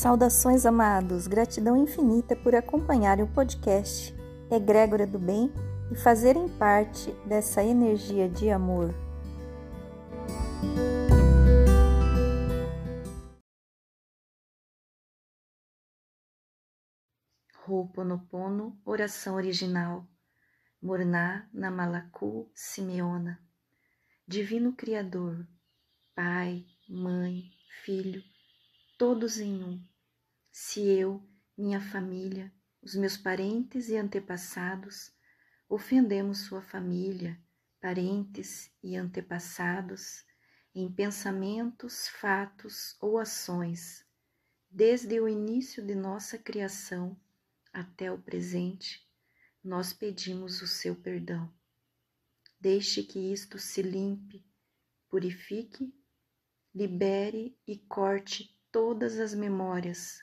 Saudações, amados. Gratidão infinita por acompanharem o podcast Egrégora do Bem e fazerem parte dessa energia de amor. Ho'oponopono, oração original. Morná Namalaku Simeona. Divino Criador, Pai, Mãe, Filho, todos em um. Se eu, minha família, os meus parentes e antepassados ofendemos sua família, parentes e antepassados em pensamentos, fatos ou ações, desde o início de nossa criação até o presente, nós pedimos o seu perdão. Deixe que isto se limpe, purifique, libere e corte todas as memórias,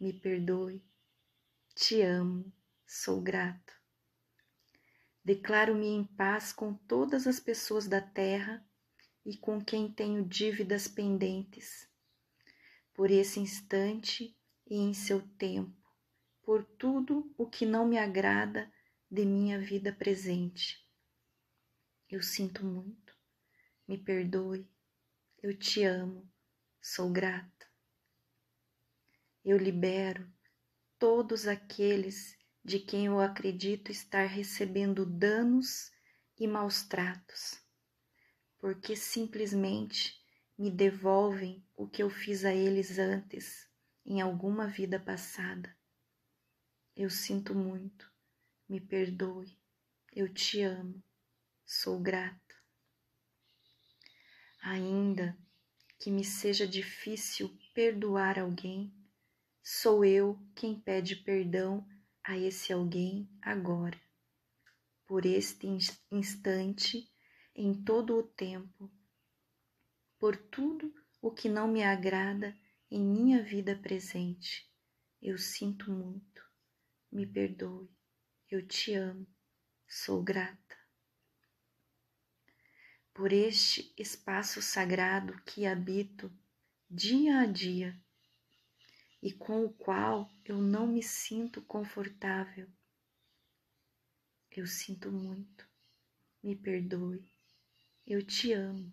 Me perdoe. Te amo. Sou grato. Declaro-me em paz com todas as pessoas da terra e com quem tenho dívidas pendentes. Por esse instante e em seu tempo, por tudo o que não me agrada de minha vida presente. Eu sinto muito. Me perdoe. Eu te amo. Sou grato eu libero todos aqueles de quem eu acredito estar recebendo danos e maus tratos, porque simplesmente me devolvem o que eu fiz a eles antes, em alguma vida passada. Eu sinto muito, me perdoe, eu te amo, sou grato. Ainda que me seja difícil perdoar alguém, Sou eu quem pede perdão a esse alguém agora, por este instante, em todo o tempo, por tudo o que não me agrada em minha vida presente. Eu sinto muito, me perdoe, eu te amo, sou grata. Por este espaço sagrado que habito dia a dia e com o qual eu não me sinto confortável. Eu sinto muito, me perdoe, eu te amo,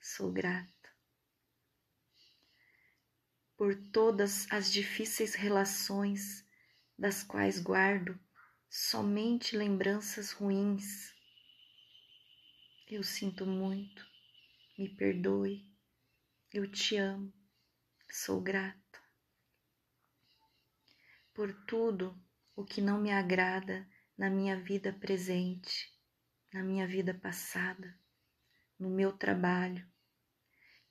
sou grata. Por todas as difíceis relações das quais guardo somente lembranças ruins. Eu sinto muito, me perdoe, eu te amo, sou grata por tudo o que não me agrada na minha vida presente, na minha vida passada, no meu trabalho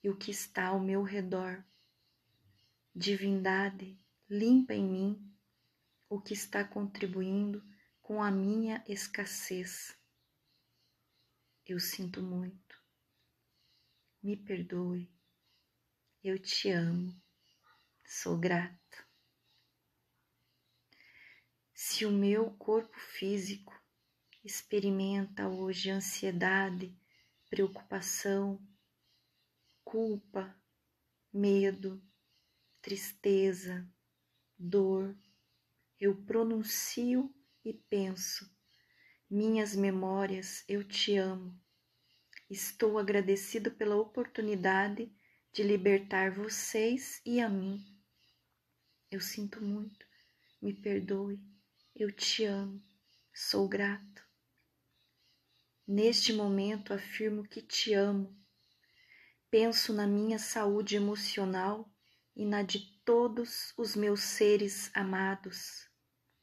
e o que está ao meu redor. Divindade, limpa em mim o que está contribuindo com a minha escassez. Eu sinto muito. Me perdoe. Eu te amo. Sou grato. Se o meu corpo físico experimenta hoje ansiedade, preocupação, culpa, medo, tristeza, dor, eu pronuncio e penso: minhas memórias, eu te amo. Estou agradecido pela oportunidade de libertar vocês e a mim. Eu sinto muito, me perdoe. Eu te amo, sou grato. Neste momento afirmo que te amo. Penso na minha saúde emocional e na de todos os meus seres amados.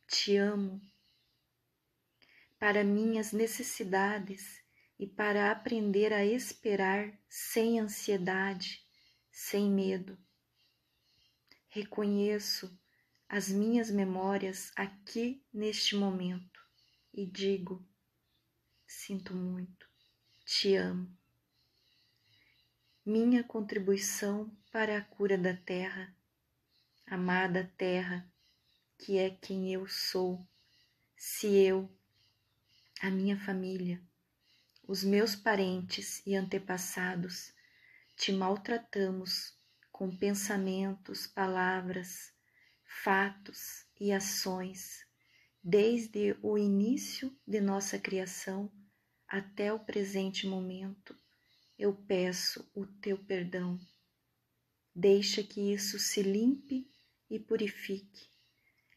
Te amo. Para minhas necessidades e para aprender a esperar sem ansiedade, sem medo. reconheço as minhas memórias aqui neste momento e digo: sinto muito, te amo. Minha contribuição para a cura da terra, amada terra, que é quem eu sou, se eu, a minha família, os meus parentes e antepassados te maltratamos com pensamentos, palavras, fatos e ações, desde o início de nossa criação até o presente momento, eu peço o teu perdão. Deixa que isso se limpe e purifique,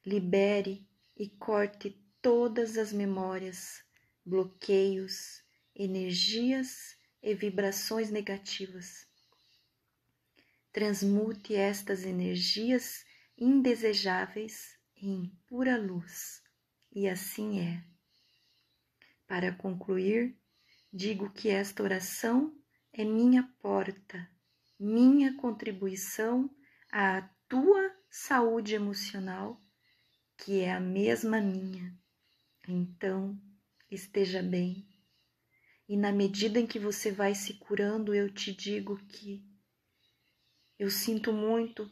libere e corte todas as memórias, bloqueios, energias e vibrações negativas. Transmute estas energias indesejáveis em pura luz, e assim é. Para concluir, digo que esta oração é minha porta, minha contribuição à tua saúde emocional, que é a mesma minha. Então, esteja bem. E na medida em que você vai se curando, eu te digo que eu sinto muito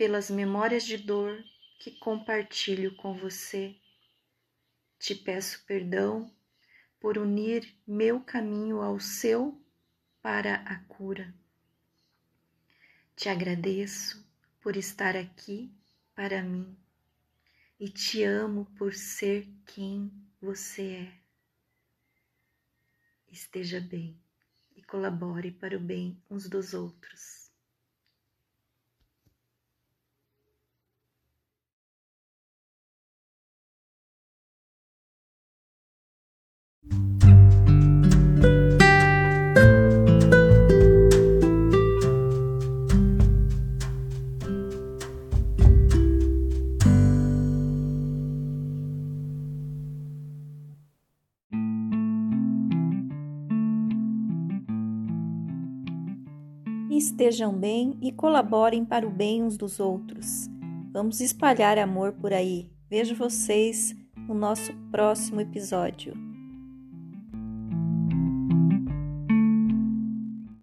pelas memórias de dor que compartilho com você. Te peço perdão por unir meu caminho ao seu para a cura. Te agradeço por estar aqui para mim e te amo por ser quem você é. Esteja bem e colabore para o bem uns dos outros. Estejam bem e colaborem para o bem uns dos outros. Vamos espalhar amor por aí. Vejo vocês no nosso próximo episódio.